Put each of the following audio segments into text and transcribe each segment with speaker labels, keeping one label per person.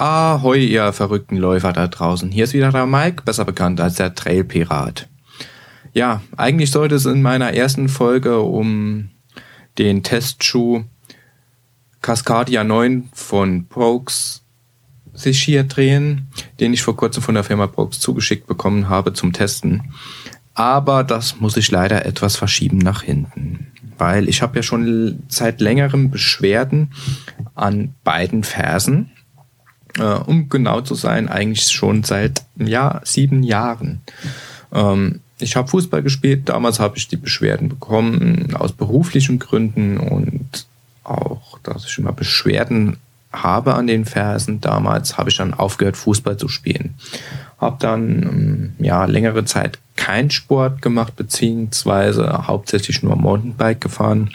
Speaker 1: Ahoi, ihr verrückten Läufer da draußen. Hier ist wieder der Mike, besser bekannt als der Trailpirat. Ja, eigentlich sollte es in meiner ersten Folge um den Testschuh Cascadia 9 von Brooks sich hier drehen, den ich vor kurzem von der Firma Brooks zugeschickt bekommen habe zum Testen. Aber das muss ich leider etwas verschieben nach hinten, weil ich habe ja schon seit längerem Beschwerden an beiden Fersen. Äh, um genau zu sein, eigentlich schon seit ja, sieben Jahren. Ähm, ich habe Fußball gespielt, damals habe ich die Beschwerden bekommen aus beruflichen Gründen und auch, dass ich immer Beschwerden habe an den Fersen. Damals habe ich dann aufgehört, Fußball zu spielen. Habe dann ähm, ja längere Zeit keinen Sport gemacht, beziehungsweise hauptsächlich nur Mountainbike gefahren.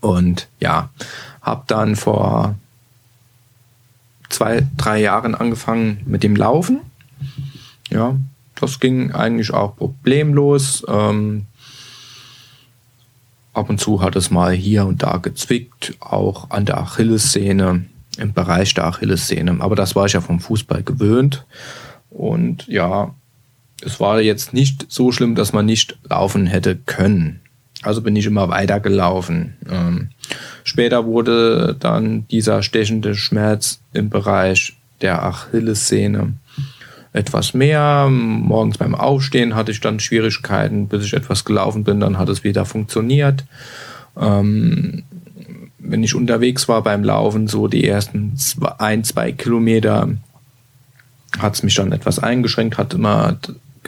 Speaker 1: Und ja, habe dann vor zwei, drei Jahren angefangen mit dem Laufen. Ja, das ging eigentlich auch problemlos. Ähm, ab und zu hat es mal hier und da gezwickt, auch an der Achillessehne, im Bereich der Achillessehne. Aber das war ich ja vom Fußball gewöhnt. Und ja, es war jetzt nicht so schlimm, dass man nicht laufen hätte können. Also bin ich immer weiter gelaufen. Ähm, später wurde dann dieser stechende Schmerz im Bereich der Achillessehne etwas mehr. Morgens beim Aufstehen hatte ich dann Schwierigkeiten, bis ich etwas gelaufen bin, dann hat es wieder funktioniert. Ähm, wenn ich unterwegs war beim Laufen, so die ersten zwei, ein, zwei Kilometer, hat es mich dann etwas eingeschränkt, hat immer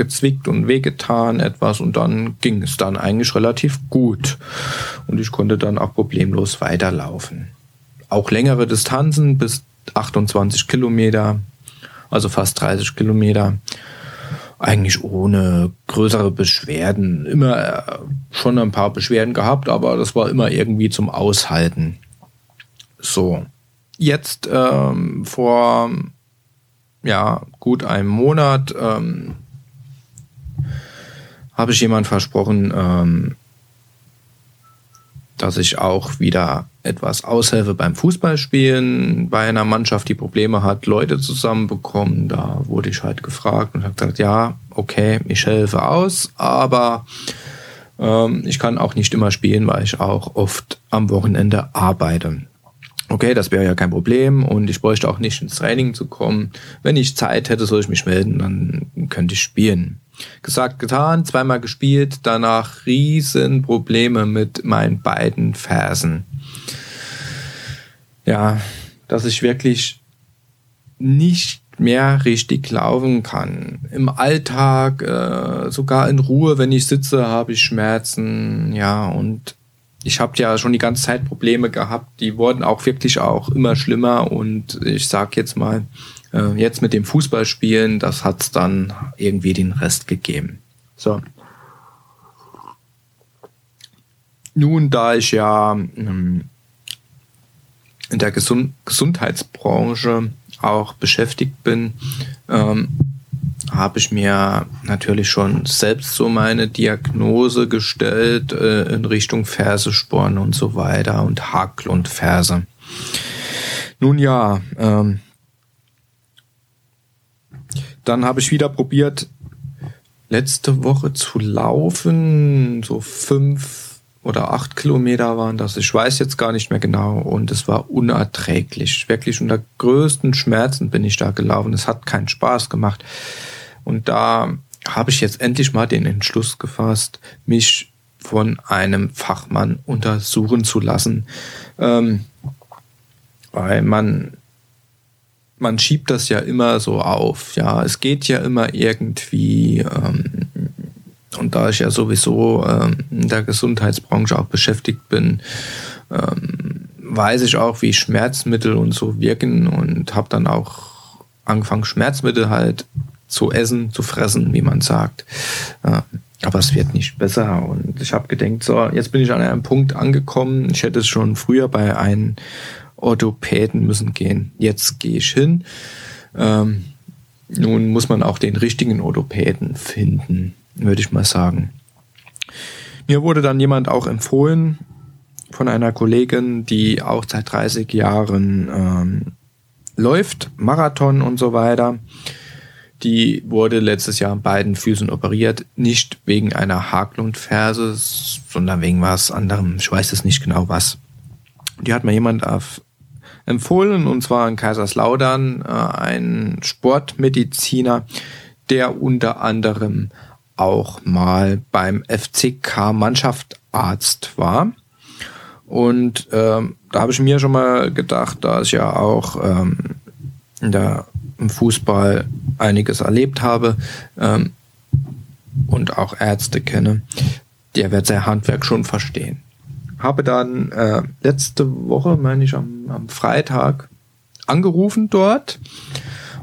Speaker 1: gezwickt und wehgetan etwas und dann ging es dann eigentlich relativ gut. Und ich konnte dann auch problemlos weiterlaufen. Auch längere Distanzen bis 28 Kilometer also fast 30 Kilometer. Eigentlich ohne größere Beschwerden. Immer äh, schon ein paar Beschwerden gehabt, aber das war immer irgendwie zum Aushalten. So. Jetzt ähm, vor ja, gut einem Monat ähm, habe ich jemand versprochen, ähm, dass ich auch wieder etwas aushelfe beim Fußballspielen bei einer Mannschaft, die Probleme hat, Leute zusammenbekommen. Da wurde ich halt gefragt und habe gesagt, ja, okay, ich helfe aus, aber ähm, ich kann auch nicht immer spielen, weil ich auch oft am Wochenende arbeite. Okay, das wäre ja kein Problem und ich bräuchte auch nicht ins Training zu kommen. Wenn ich Zeit hätte, soll ich mich melden, dann könnte ich spielen. Gesagt, getan, zweimal gespielt, danach riesen Probleme mit meinen beiden Fersen. Ja, dass ich wirklich nicht mehr richtig laufen kann. Im Alltag, äh, sogar in Ruhe, wenn ich sitze, habe ich Schmerzen, ja, und ich habe ja schon die ganze Zeit Probleme gehabt, die wurden auch wirklich auch immer schlimmer und ich sag jetzt mal, äh, jetzt mit dem Fußballspielen, das hat's dann irgendwie den Rest gegeben. So. Nun, da ich ja ähm, in der Gesund Gesundheitsbranche auch beschäftigt bin, ähm, habe ich mir natürlich schon selbst so meine Diagnose gestellt äh, in Richtung Fersesporn und so weiter und Hakel und Ferse. Nun ja, ähm, dann habe ich wieder probiert, letzte Woche zu laufen. So fünf oder acht Kilometer waren das. Ich weiß jetzt gar nicht mehr genau. Und es war unerträglich. Wirklich unter größten Schmerzen bin ich da gelaufen. Es hat keinen Spaß gemacht. Und da habe ich jetzt endlich mal den Entschluss gefasst, mich von einem Fachmann untersuchen zu lassen. Ähm, weil man man schiebt das ja immer so auf. Ja, es geht ja immer irgendwie. Ähm, und da ich ja sowieso ähm, in der Gesundheitsbranche auch beschäftigt bin, ähm, weiß ich auch, wie Schmerzmittel und so wirken und habe dann auch angefangen, Schmerzmittel halt zu essen, zu fressen, wie man sagt. Äh, aber es wird nicht besser. Und ich habe gedacht, so, jetzt bin ich an einem Punkt angekommen. Ich hätte es schon früher bei einem Orthopäden müssen gehen. Jetzt gehe ich hin. Ähm, nun muss man auch den richtigen Orthopäden finden, würde ich mal sagen. Mir wurde dann jemand auch empfohlen von einer Kollegin, die auch seit 30 Jahren ähm, läuft, Marathon und so weiter. Die wurde letztes Jahr an beiden Füßen operiert, nicht wegen einer Haklundferse, sondern wegen was anderem. Ich weiß es nicht genau was. Die hat mir jemand auf empfohlen, und zwar in Kaiserslautern, äh, ein Sportmediziner, der unter anderem auch mal beim FCK Mannschaftarzt war. Und ähm, da habe ich mir schon mal gedacht, da ich ja auch ähm, da im Fußball einiges erlebt habe ähm, und auch Ärzte kenne, der wird sein Handwerk schon verstehen. Habe dann äh, letzte Woche, meine ich, am, am Freitag angerufen dort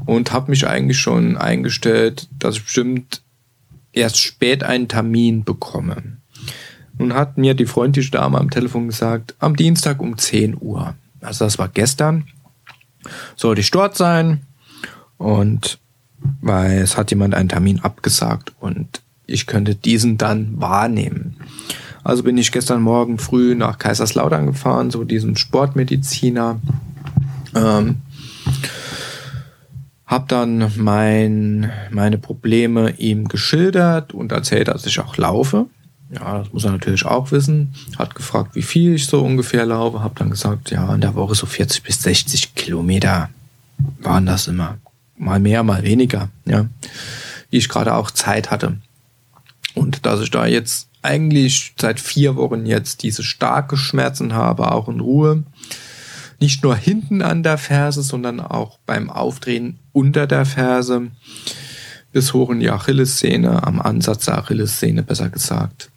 Speaker 1: und habe mich eigentlich schon eingestellt, dass ich bestimmt erst spät einen Termin bekomme. Nun hat mir die freundliche Dame am Telefon gesagt, am Dienstag um 10 Uhr. Also das war gestern. Sollte ich dort sein und weil es hat jemand einen Termin abgesagt und ich könnte diesen dann wahrnehmen. Also bin ich gestern Morgen früh nach Kaiserslautern gefahren, so diesen Sportmediziner. Ähm, hab dann mein, meine Probleme ihm geschildert und erzählt, dass ich auch laufe. Ja, das muss er natürlich auch wissen. Hat gefragt, wie viel ich so ungefähr laufe. Hab dann gesagt, ja, in der Woche so 40 bis 60 Kilometer waren das immer. Mal mehr, mal weniger, ja. Wie ich gerade auch Zeit hatte. Und dass ich da jetzt eigentlich seit vier Wochen jetzt diese starke Schmerzen habe, auch in Ruhe. Nicht nur hinten an der Ferse, sondern auch beim Aufdrehen unter der Ferse bis hoch in die Achillessehne, am Ansatz der Achillessehne besser gesagt.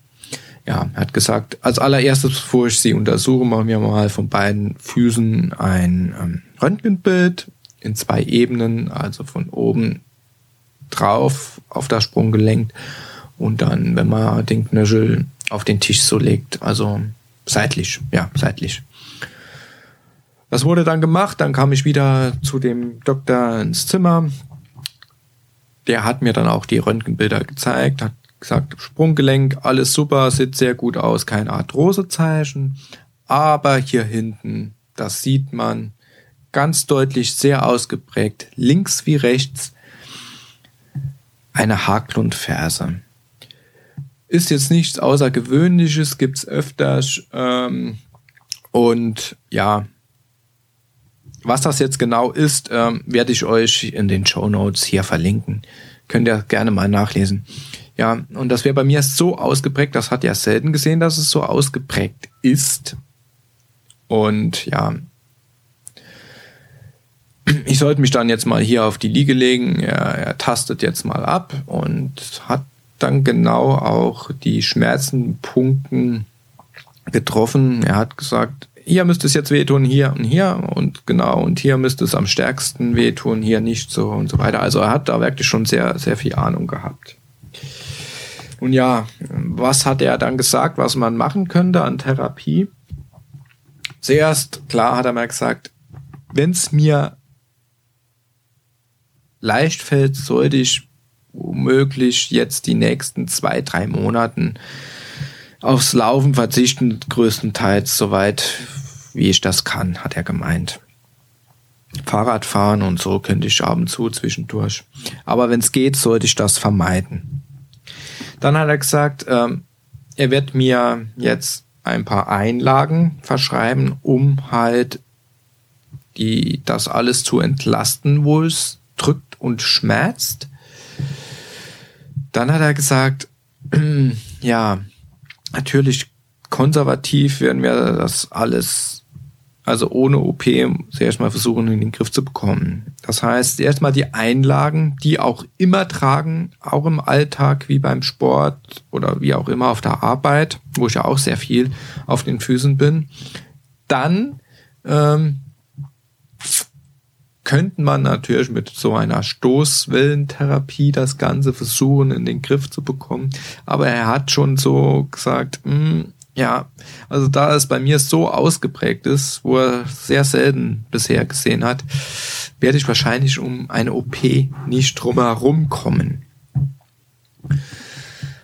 Speaker 1: Ja, er hat gesagt, als allererstes, bevor ich sie untersuche, machen wir mal von beiden Füßen ein ähm, Röntgenbild in zwei Ebenen, also von oben drauf auf das Sprunggelenk und dann, wenn man den Knöchel auf den Tisch so legt, also seitlich, ja, seitlich. Das wurde dann gemacht, dann kam ich wieder zu dem Doktor ins Zimmer. Der hat mir dann auch die Röntgenbilder gezeigt, hat gesagt, Sprunggelenk, alles super, sieht sehr gut aus, kein Arthrosezeichen. Aber hier hinten, das sieht man ganz deutlich, sehr ausgeprägt, links wie rechts, eine Haklundferse. Ist jetzt nichts Außergewöhnliches, gibt's öfters. Ähm, und ja, was das jetzt genau ist, ähm, werde ich euch in den Show Notes hier verlinken. Könnt ihr gerne mal nachlesen. Ja, und das wäre bei mir so ausgeprägt, das hat ja selten gesehen, dass es so ausgeprägt ist. Und ja, ich sollte mich dann jetzt mal hier auf die Liege legen. Er, er tastet jetzt mal ab und hat dann genau auch die Schmerzenpunkten getroffen. Er hat gesagt, hier müsste es jetzt wehtun, hier und hier und genau und hier müsste es am stärksten wehtun, hier nicht so und so weiter. Also er hat da wirklich schon sehr, sehr viel Ahnung gehabt. Und ja, was hat er dann gesagt, was man machen könnte an Therapie? Zuerst, klar hat er mir gesagt, wenn es mir leicht fällt, sollte ich womöglich jetzt die nächsten zwei, drei Monaten aufs Laufen verzichten, größtenteils soweit wie ich das kann, hat er gemeint. Fahrrad fahren und so könnte ich ab und zu zwischendurch. Aber wenn es geht, sollte ich das vermeiden. Dann hat er gesagt, ähm, er wird mir jetzt ein paar Einlagen verschreiben, um halt die, das alles zu entlasten, wo es drückt und schmerzt. Dann hat er gesagt, ja, natürlich konservativ werden wir das alles, also ohne OP, zuerst mal versuchen, in den Griff zu bekommen. Das heißt, erstmal die Einlagen, die auch immer tragen, auch im Alltag, wie beim Sport oder wie auch immer auf der Arbeit, wo ich ja auch sehr viel auf den Füßen bin. Dann ähm, könnte man natürlich mit so einer Stoßwellentherapie das Ganze versuchen in den Griff zu bekommen. Aber er hat schon so gesagt, mh, hm, ja, also da es bei mir so ausgeprägt ist, wo er sehr selten bisher gesehen hat, werde ich wahrscheinlich um eine OP nicht drumherum kommen.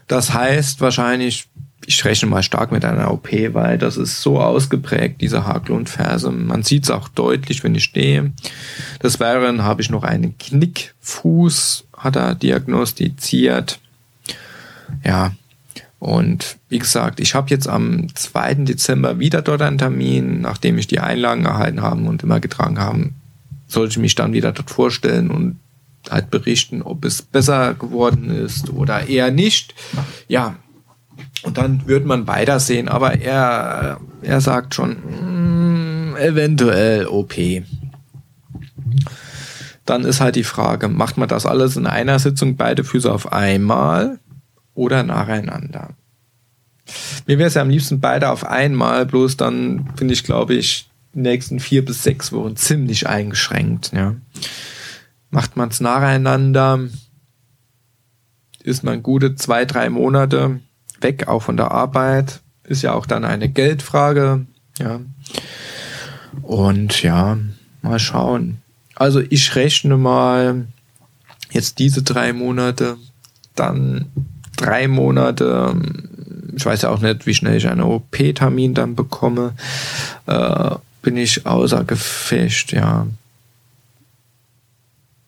Speaker 1: Das heißt wahrscheinlich ich rechne mal stark mit einer OP, weil das ist so ausgeprägt, diese Haarklonferse. Man sieht es auch deutlich, wenn ich stehe. Des Weiteren habe ich noch einen Knickfuß, hat er diagnostiziert. Ja, und wie gesagt, ich habe jetzt am 2. Dezember wieder dort einen Termin, nachdem ich die Einlagen erhalten habe und immer getragen haben, sollte ich mich dann wieder dort vorstellen und halt berichten, ob es besser geworden ist oder eher nicht. Ja, und dann wird man weitersehen, aber er, er sagt schon, mm, eventuell OP. Dann ist halt die Frage, macht man das alles in einer Sitzung, beide Füße auf einmal oder nacheinander? Mir wäre es ja am liebsten beide auf einmal, bloß dann finde ich, glaube ich, die nächsten vier bis sechs Wochen ziemlich eingeschränkt. Ja. Macht man es nacheinander, ist man gute zwei, drei Monate weg, auch von der Arbeit. Ist ja auch dann eine Geldfrage. Ja. Und ja, mal schauen. Also ich rechne mal jetzt diese drei Monate, dann drei Monate. Ich weiß ja auch nicht, wie schnell ich einen OP-Termin dann bekomme. Äh, bin ich außer Gefecht, ja.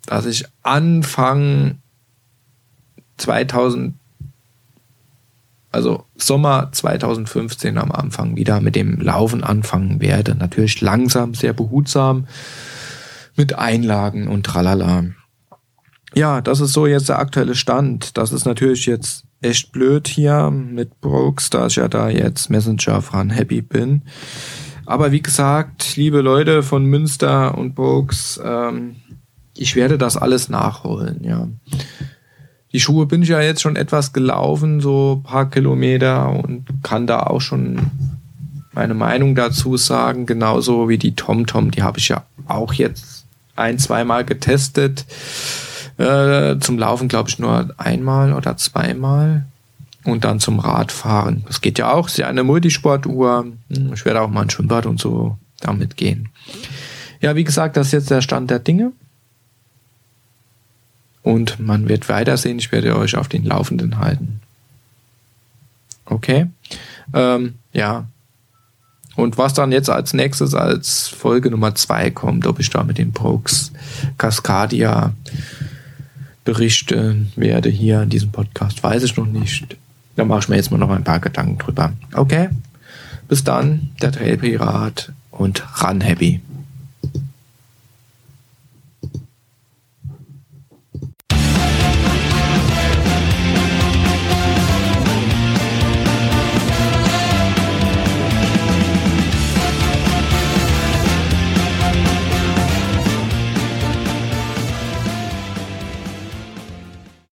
Speaker 1: Dass ich Anfang 2000 also Sommer 2015 am Anfang wieder mit dem Laufen anfangen werde. Natürlich langsam, sehr behutsam mit Einlagen und tralala. Ja, das ist so jetzt der aktuelle Stand. Das ist natürlich jetzt echt blöd hier mit Brooks, da ich ja da jetzt Messenger von Happy bin. Aber wie gesagt, liebe Leute von Münster und Brooks, ähm, ich werde das alles nachholen, ja. Die Schuhe bin ich ja jetzt schon etwas gelaufen, so paar Kilometer und kann da auch schon meine Meinung dazu sagen, genauso wie die TomTom, die habe ich ja auch jetzt ein, zweimal getestet. Äh, zum Laufen glaube ich nur einmal oder zweimal und dann zum Radfahren. Das geht ja auch, ist ja eine Multisportuhr. Hm, ich werde auch mal ein Schwimmbad und so damit gehen. Ja, wie gesagt, das ist jetzt der Stand der Dinge. Und man wird weitersehen. Ich werde euch auf den Laufenden halten. Okay. Ähm, ja. Und was dann jetzt als nächstes als Folge Nummer zwei kommt, ob ich da mit den Brooks Cascadia berichten werde hier in diesem Podcast, weiß ich noch nicht. Da mache ich mir jetzt mal noch ein paar Gedanken drüber. Okay. Bis dann, der Trailpirat und Run Happy.